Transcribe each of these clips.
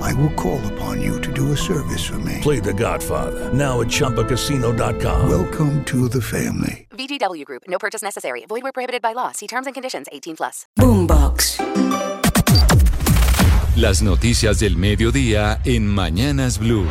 I will call upon you to do a service for me. Play The Godfather now at ChumbaCasino.com. Welcome to the family. VGW Group. No purchase necessary. Void where prohibited by law. See terms and conditions. 18 plus. Boombox. Las noticias del mediodía en Mañanas Blue.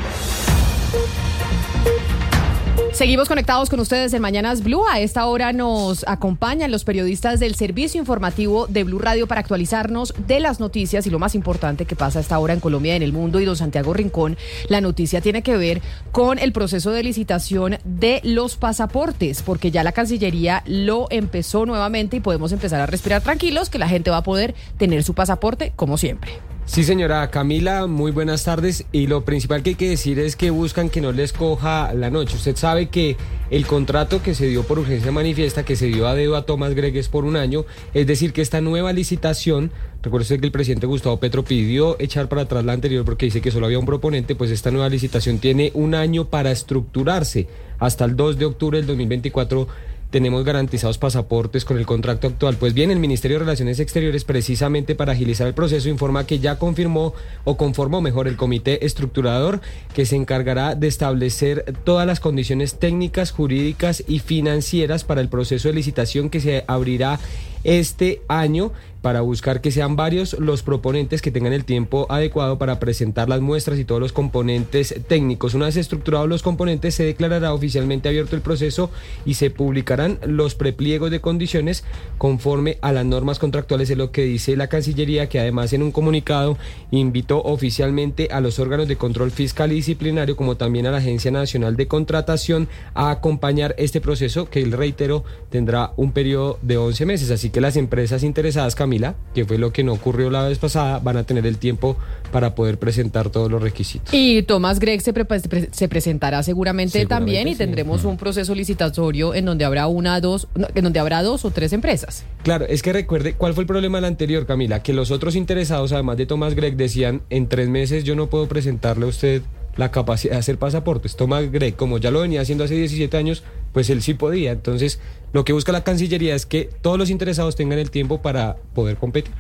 Seguimos conectados con ustedes en Mañanas Blue. A esta hora nos acompañan los periodistas del servicio informativo de Blue Radio para actualizarnos de las noticias y lo más importante que pasa a esta hora en Colombia y en el mundo. Y don Santiago Rincón, la noticia tiene que ver con el proceso de licitación de los pasaportes, porque ya la Cancillería lo empezó nuevamente y podemos empezar a respirar tranquilos que la gente va a poder tener su pasaporte como siempre. Sí, señora Camila, muy buenas tardes. Y lo principal que hay que decir es que buscan que no les coja la noche. Usted sabe que el contrato que se dio por urgencia manifiesta, que se dio a dedo a Tomás Gregues por un año, es decir, que esta nueva licitación, recuerde que el presidente Gustavo Petro pidió echar para atrás la anterior porque dice que solo había un proponente, pues esta nueva licitación tiene un año para estructurarse. Hasta el 2 de octubre del 2024 tenemos garantizados pasaportes con el contrato actual. Pues bien, el Ministerio de Relaciones Exteriores, precisamente para agilizar el proceso, informa que ya confirmó o conformó mejor el comité estructurador que se encargará de establecer todas las condiciones técnicas, jurídicas y financieras para el proceso de licitación que se abrirá este año para buscar que sean varios los proponentes que tengan el tiempo adecuado para presentar las muestras y todos los componentes técnicos. Una vez estructurados los componentes, se declarará oficialmente abierto el proceso y se publicarán los prepliegos de condiciones conforme a las normas contractuales, es lo que dice la Cancillería, que además en un comunicado invitó oficialmente a los órganos de control fiscal y disciplinario, como también a la Agencia Nacional de Contratación, a acompañar este proceso que, el reitero, tendrá un periodo de 11 meses. Así que las empresas interesadas, Camila, que fue lo que no ocurrió la vez pasada, van a tener el tiempo para poder presentar todos los requisitos. Y Tomás Gregg se, pre se presentará seguramente, Seguramente también y sí. tendremos un proceso licitatorio en donde habrá una, dos, no, en donde habrá dos o tres empresas. Claro, es que recuerde, ¿cuál fue el problema del anterior, Camila? Que los otros interesados, además de Tomás Gregg, decían, en tres meses yo no puedo presentarle a usted la capacidad de hacer pasaportes. Tomás Gregg, como ya lo venía haciendo hace 17 años, pues él sí podía. Entonces, lo que busca la Cancillería es que todos los interesados tengan el tiempo para poder competir.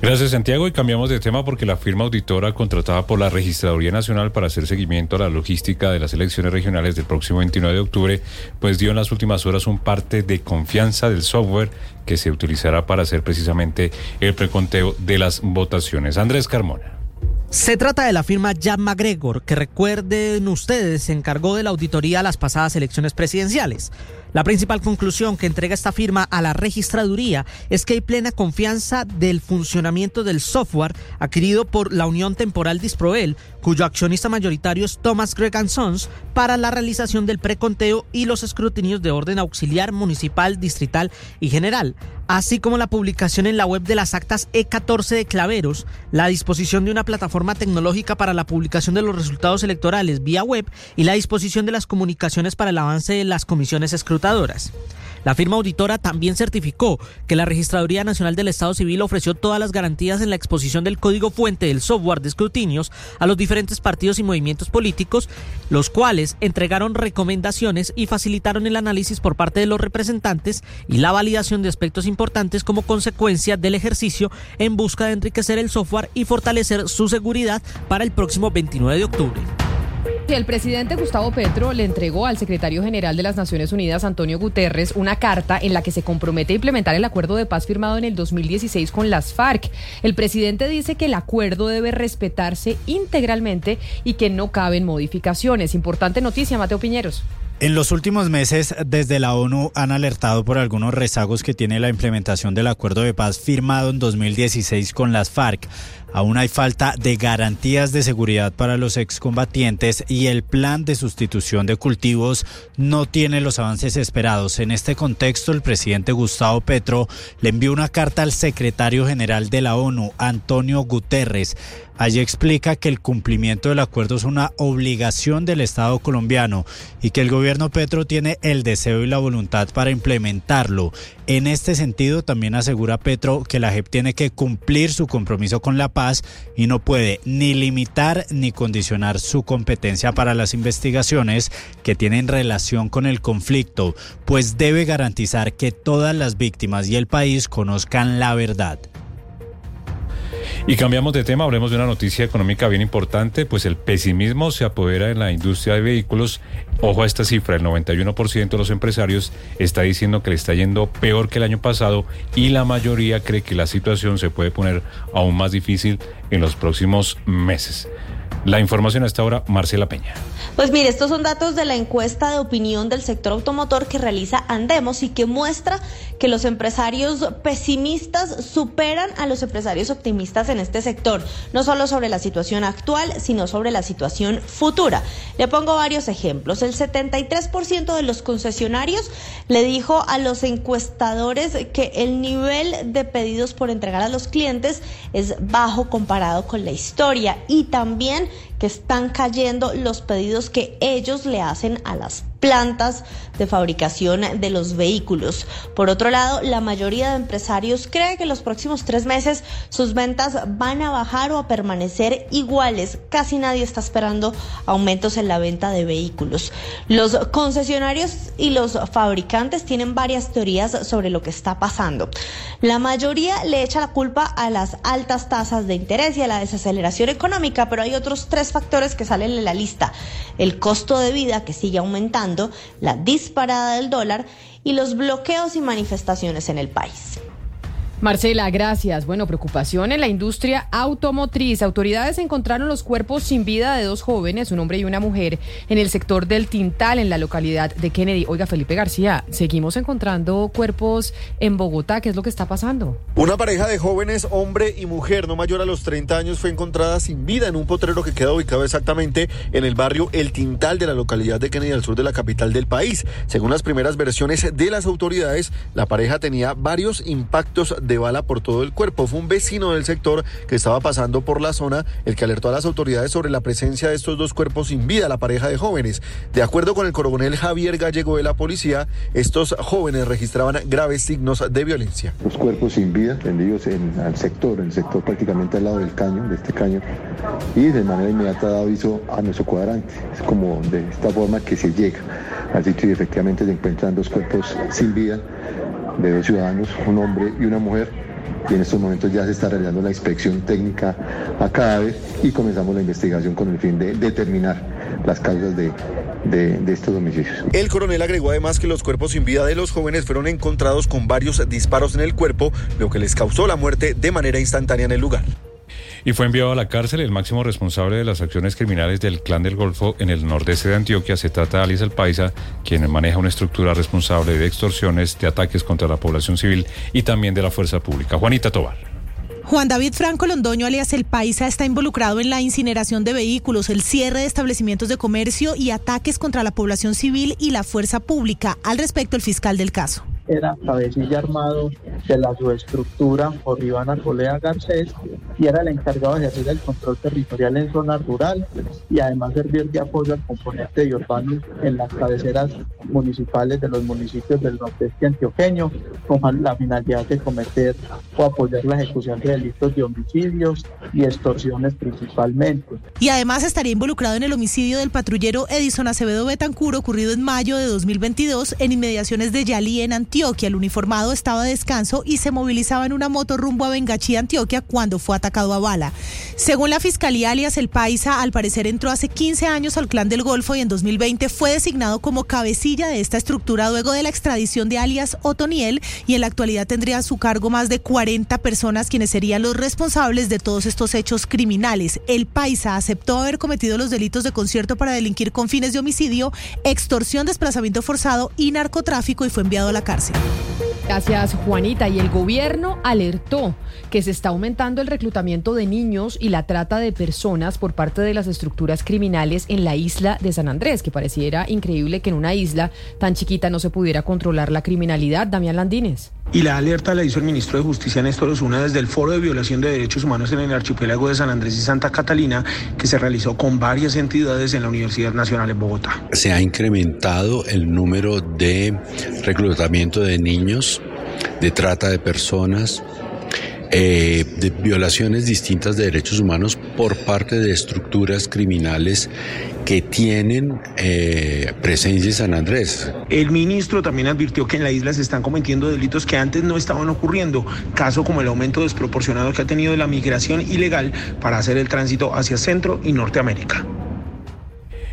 Gracias Santiago y cambiamos de tema porque la firma auditora contratada por la Registraduría Nacional para hacer seguimiento a la logística de las elecciones regionales del próximo 29 de octubre, pues dio en las últimas horas un parte de confianza del software que se utilizará para hacer precisamente el preconteo de las votaciones. Andrés Carmona. Se trata de la firma Jan McGregor, que recuerden ustedes se encargó de la auditoría a las pasadas elecciones presidenciales. La principal conclusión que entrega esta firma a la registraduría es que hay plena confianza del funcionamiento del software adquirido por la Unión Temporal Disproel, cuyo accionista mayoritario es Thomas Gregg Sons, para la realización del preconteo y los escrutinios de orden auxiliar, municipal, distrital y general, así como la publicación en la web de las actas E14 de Claveros, la disposición de una plataforma tecnológica para la publicación de los resultados electorales vía web y la disposición de las comunicaciones para el avance de las comisiones escrutadoras. La firma auditora también certificó que la Registraduría Nacional del Estado Civil ofreció todas las garantías en la exposición del código fuente del software de escrutinios a los diferentes partidos y movimientos políticos, los cuales entregaron recomendaciones y facilitaron el análisis por parte de los representantes y la validación de aspectos importantes como consecuencia del ejercicio en busca de enriquecer el software y fortalecer su seguridad para el próximo 29 de octubre. El presidente Gustavo Petro le entregó al secretario general de las Naciones Unidas, Antonio Guterres, una carta en la que se compromete a implementar el acuerdo de paz firmado en el 2016 con las FARC. El presidente dice que el acuerdo debe respetarse integralmente y que no caben modificaciones. Importante noticia, Mateo Piñeros. En los últimos meses, desde la ONU han alertado por algunos rezagos que tiene la implementación del acuerdo de paz firmado en 2016 con las FARC. Aún hay falta de garantías de seguridad para los excombatientes y el plan de sustitución de cultivos no tiene los avances esperados. En este contexto, el presidente Gustavo Petro le envió una carta al secretario general de la ONU, Antonio Guterres. Allí explica que el cumplimiento del acuerdo es una obligación del Estado colombiano y que el gobierno Petro tiene el deseo y la voluntad para implementarlo. En este sentido, también asegura Petro que la JEP tiene que cumplir su compromiso con la paz y no puede ni limitar ni condicionar su competencia para las investigaciones que tienen relación con el conflicto, pues debe garantizar que todas las víctimas y el país conozcan la verdad. Y cambiamos de tema, hablemos de una noticia económica bien importante, pues el pesimismo se apodera en la industria de vehículos. Ojo a esta cifra, el 91% de los empresarios está diciendo que le está yendo peor que el año pasado y la mayoría cree que la situación se puede poner aún más difícil en los próximos meses. La información hasta ahora, Marcela Peña. Pues mire, estos son datos de la encuesta de opinión del sector automotor que realiza Andemos y que muestra que los empresarios pesimistas superan a los empresarios optimistas en este sector, no solo sobre la situación actual, sino sobre la situación futura. Le pongo varios ejemplos. El 73% de los concesionarios le dijo a los encuestadores que el nivel de pedidos por entregar a los clientes es bajo comparado con la historia y también que están cayendo los pedidos que ellos le hacen a las plantas de fabricación de los vehículos. Por otro lado, la mayoría de empresarios cree que los próximos tres meses sus ventas van a bajar o a permanecer iguales. Casi nadie está esperando aumentos en la venta de vehículos. Los concesionarios y los fabricantes tienen varias teorías sobre lo que está pasando. La mayoría le echa la culpa a las altas tasas de interés y a la desaceleración económica, pero hay otros tres factores que salen en la lista. El costo de vida que sigue aumentando la disparada del dólar y los bloqueos y manifestaciones en el país. Marcela, gracias. Bueno, preocupación en la industria automotriz. Autoridades encontraron los cuerpos sin vida de dos jóvenes, un hombre y una mujer, en el sector del Tintal, en la localidad de Kennedy. Oiga, Felipe García, seguimos encontrando cuerpos en Bogotá. ¿Qué es lo que está pasando? Una pareja de jóvenes, hombre y mujer, no mayor a los 30 años, fue encontrada sin vida en un potrero que queda ubicado exactamente en el barrio El Tintal de la localidad de Kennedy, al sur de la capital del país. Según las primeras versiones de las autoridades, la pareja tenía varios impactos de bala por todo el cuerpo. Fue un vecino del sector que estaba pasando por la zona el que alertó a las autoridades sobre la presencia de estos dos cuerpos sin vida, la pareja de jóvenes. De acuerdo con el coronel Javier Gallego de la policía, estos jóvenes registraban graves signos de violencia. Los cuerpos sin vida tendidos en, al sector, en el sector prácticamente al lado del caño, de este caño, y de manera inmediata da aviso a nuestro cuadrante. Es como de esta forma que se llega al sitio y efectivamente se encuentran dos cuerpos sin vida de dos ciudadanos, un hombre y una mujer. Y en estos momentos ya se está realizando la inspección técnica a cadáver y comenzamos la investigación con el fin de determinar las causas de, de, de, estos homicidios. El coronel agregó además que los cuerpos sin vida de los jóvenes fueron encontrados con varios disparos en el cuerpo, lo que les causó la muerte de manera instantánea en el lugar y fue enviado a la cárcel el máximo responsable de las acciones criminales del Clan del Golfo en el nordeste de Antioquia. Se trata de Alice El Paisa, quien maneja una estructura responsable de extorsiones, de ataques contra la población civil y también de la fuerza pública. Juanita Tobar. Juan David Franco Londoño, alias El Paisa, está involucrado en la incineración de vehículos, el cierre de establecimientos de comercio y ataques contra la población civil y la fuerza pública. Al respecto, el fiscal del caso era cabecilla armado de la subestructura por Iván Garcés y era el encargado de ejercer el control territorial en zona rural y además servir de apoyo al componente de urbanos en las cabeceras municipales de los municipios del nordeste antioqueño con la finalidad de cometer o apoyar la ejecución de delitos de homicidios y extorsiones principalmente. Y además estaría involucrado en el homicidio del patrullero Edison Acevedo Betancur ocurrido en mayo de 2022 en inmediaciones de Yalí en Antioquia Antioquia. El uniformado estaba a descanso y se movilizaba en una moto rumbo a Bengachí, Antioquia, cuando fue atacado a bala. Según la fiscalía, alias El Paisa, al parecer entró hace 15 años al clan del Golfo y en 2020 fue designado como cabecilla de esta estructura luego de la extradición de alias Otoniel y en la actualidad tendría a su cargo más de 40 personas quienes serían los responsables de todos estos hechos criminales. El Paisa aceptó haber cometido los delitos de concierto para delinquir con fines de homicidio, extorsión, desplazamiento forzado y narcotráfico y fue enviado a la cárcel. Gracias, Juanita. Y el gobierno alertó que se está aumentando el reclutamiento de niños y la trata de personas por parte de las estructuras criminales en la isla de San Andrés, que pareciera increíble que en una isla tan chiquita no se pudiera controlar la criminalidad. Damián Landines. Y la alerta la hizo el ministro de Justicia Néstor Osuna desde el Foro de Violación de Derechos Humanos en el archipiélago de San Andrés y Santa Catalina, que se realizó con varias entidades en la Universidad Nacional en Bogotá. Se ha incrementado el número de reclutamiento de niños, de trata de personas, eh, de violaciones distintas de derechos humanos por parte de estructuras criminales que tienen eh, presencia en San Andrés. El ministro también advirtió que en la isla se están cometiendo delitos que antes no estaban ocurriendo, caso como el aumento desproporcionado que ha tenido la migración ilegal para hacer el tránsito hacia Centro y Norteamérica.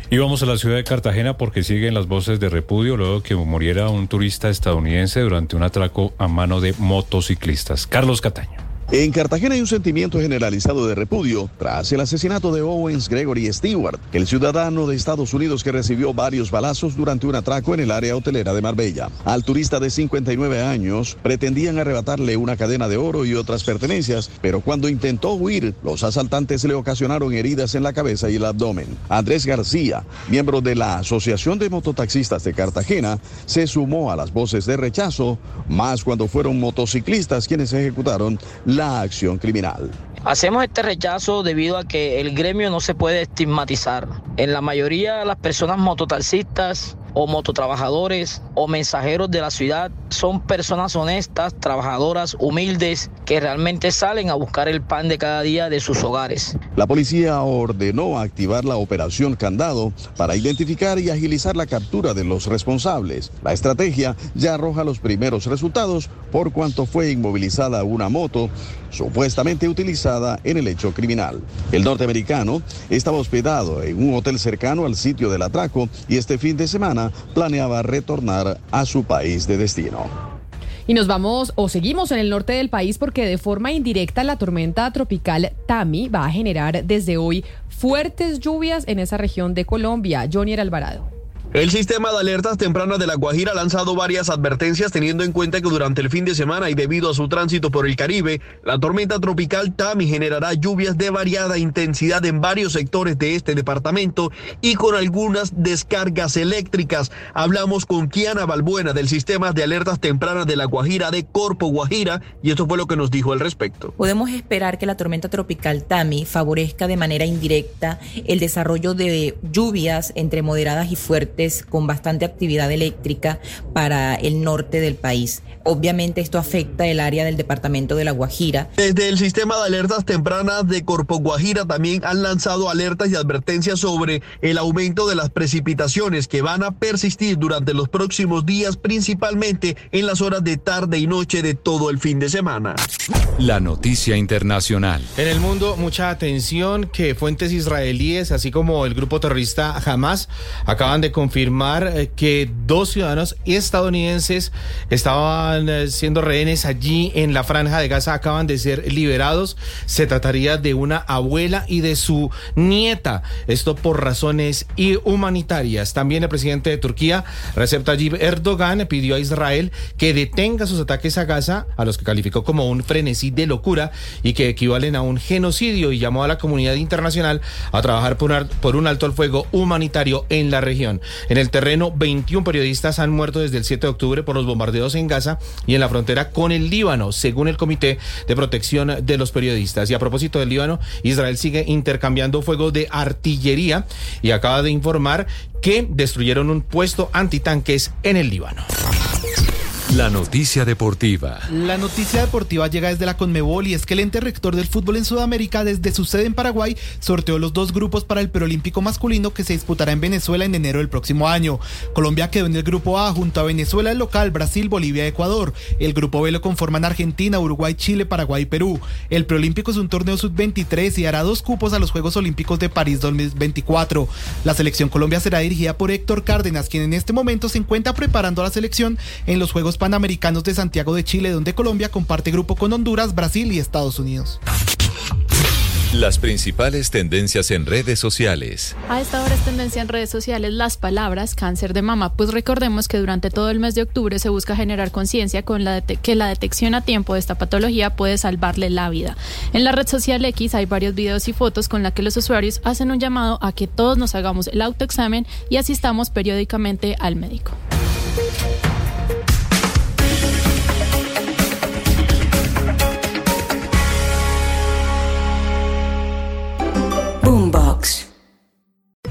Y vamos a la ciudad de Cartagena porque siguen las voces de repudio luego que muriera un turista estadounidense durante un atraco a mano de motociclistas. Carlos Cataño. En Cartagena hay un sentimiento generalizado de repudio tras el asesinato de Owens Gregory Stewart, el ciudadano de Estados Unidos que recibió varios balazos durante un atraco en el área hotelera de Marbella. Al turista de 59 años pretendían arrebatarle una cadena de oro y otras pertenencias, pero cuando intentó huir, los asaltantes le ocasionaron heridas en la cabeza y el abdomen. Andrés García, miembro de la Asociación de Mototaxistas de Cartagena, se sumó a las voces de rechazo, más cuando fueron motociclistas quienes ejecutaron la acción criminal. Hacemos este rechazo debido a que el gremio no se puede estigmatizar. En la mayoría las personas mototaxistas o mototrabajadores o mensajeros de la ciudad son personas honestas, trabajadoras, humildes, que realmente salen a buscar el pan de cada día de sus hogares. La policía ordenó activar la operación Candado para identificar y agilizar la captura de los responsables. La estrategia ya arroja los primeros resultados por cuanto fue inmovilizada una moto supuestamente utilizada en el hecho criminal. El norteamericano estaba hospedado en un hotel cercano al sitio del atraco y este fin de semana planeaba retornar a su país de destino. Y nos vamos o seguimos en el norte del país porque de forma indirecta la tormenta tropical Tami va a generar desde hoy fuertes lluvias en esa región de Colombia. Johnny Alvarado. El sistema de alertas tempranas de La Guajira ha lanzado varias advertencias teniendo en cuenta que durante el fin de semana y debido a su tránsito por el Caribe, la tormenta tropical Tami generará lluvias de variada intensidad en varios sectores de este departamento y con algunas descargas eléctricas. Hablamos con Kiana Balbuena del sistema de alertas tempranas de La Guajira de Corpo Guajira y esto fue lo que nos dijo al respecto. Podemos esperar que la tormenta tropical Tami favorezca de manera indirecta el desarrollo de lluvias entre moderadas y fuertes con bastante actividad eléctrica para el norte del país. Obviamente esto afecta el área del departamento de La Guajira. Desde el sistema de alertas tempranas de Corpo Guajira también han lanzado alertas y advertencias sobre el aumento de las precipitaciones que van a persistir durante los próximos días, principalmente en las horas de tarde y noche de todo el fin de semana. La noticia internacional. En el mundo, mucha atención que fuentes israelíes, así como el grupo terrorista Hamas, acaban de confirmar eh, que dos ciudadanos estadounidenses estaban eh, siendo rehenes allí en la franja de Gaza, acaban de ser liberados. Se trataría de una abuela y de su nieta. Esto por razones humanitarias. También el presidente de Turquía, Recep Tayyip Erdogan, pidió a Israel que detenga sus ataques a Gaza, a los que calificó como un frenesí de locura y que equivalen a un genocidio y llamó a la comunidad internacional a trabajar por, por un alto al fuego humanitario en la región. En el terreno, 21 periodistas han muerto desde el 7 de octubre por los bombardeos en Gaza y en la frontera con el Líbano, según el Comité de Protección de los Periodistas. Y a propósito del Líbano, Israel sigue intercambiando fuego de artillería y acaba de informar que destruyeron un puesto antitanques en el Líbano. La noticia deportiva. La noticia deportiva llega desde la Conmebol y es que el ente rector del fútbol en Sudamérica, desde su sede en Paraguay, sorteó los dos grupos para el preolímpico masculino que se disputará en Venezuela en enero del próximo año. Colombia quedó en el grupo A junto a Venezuela el local, Brasil, Bolivia, Ecuador. El grupo B lo conforman Argentina, Uruguay, Chile, Paraguay y Perú. El preolímpico es un torneo sub-23 y hará dos cupos a los Juegos Olímpicos de París 2024. La selección Colombia será dirigida por Héctor Cárdenas, quien en este momento se encuentra preparando a la selección en los Juegos Panamericanos de Santiago de Chile, donde Colombia comparte grupo con Honduras, Brasil y Estados Unidos. Las principales tendencias en redes sociales. A esta hora es tendencia en redes sociales las palabras cáncer de mama, pues recordemos que durante todo el mes de octubre se busca generar conciencia con la que la detección a tiempo de esta patología puede salvarle la vida. En la red social X hay varios videos y fotos con la que los usuarios hacen un llamado a que todos nos hagamos el autoexamen y asistamos periódicamente al médico.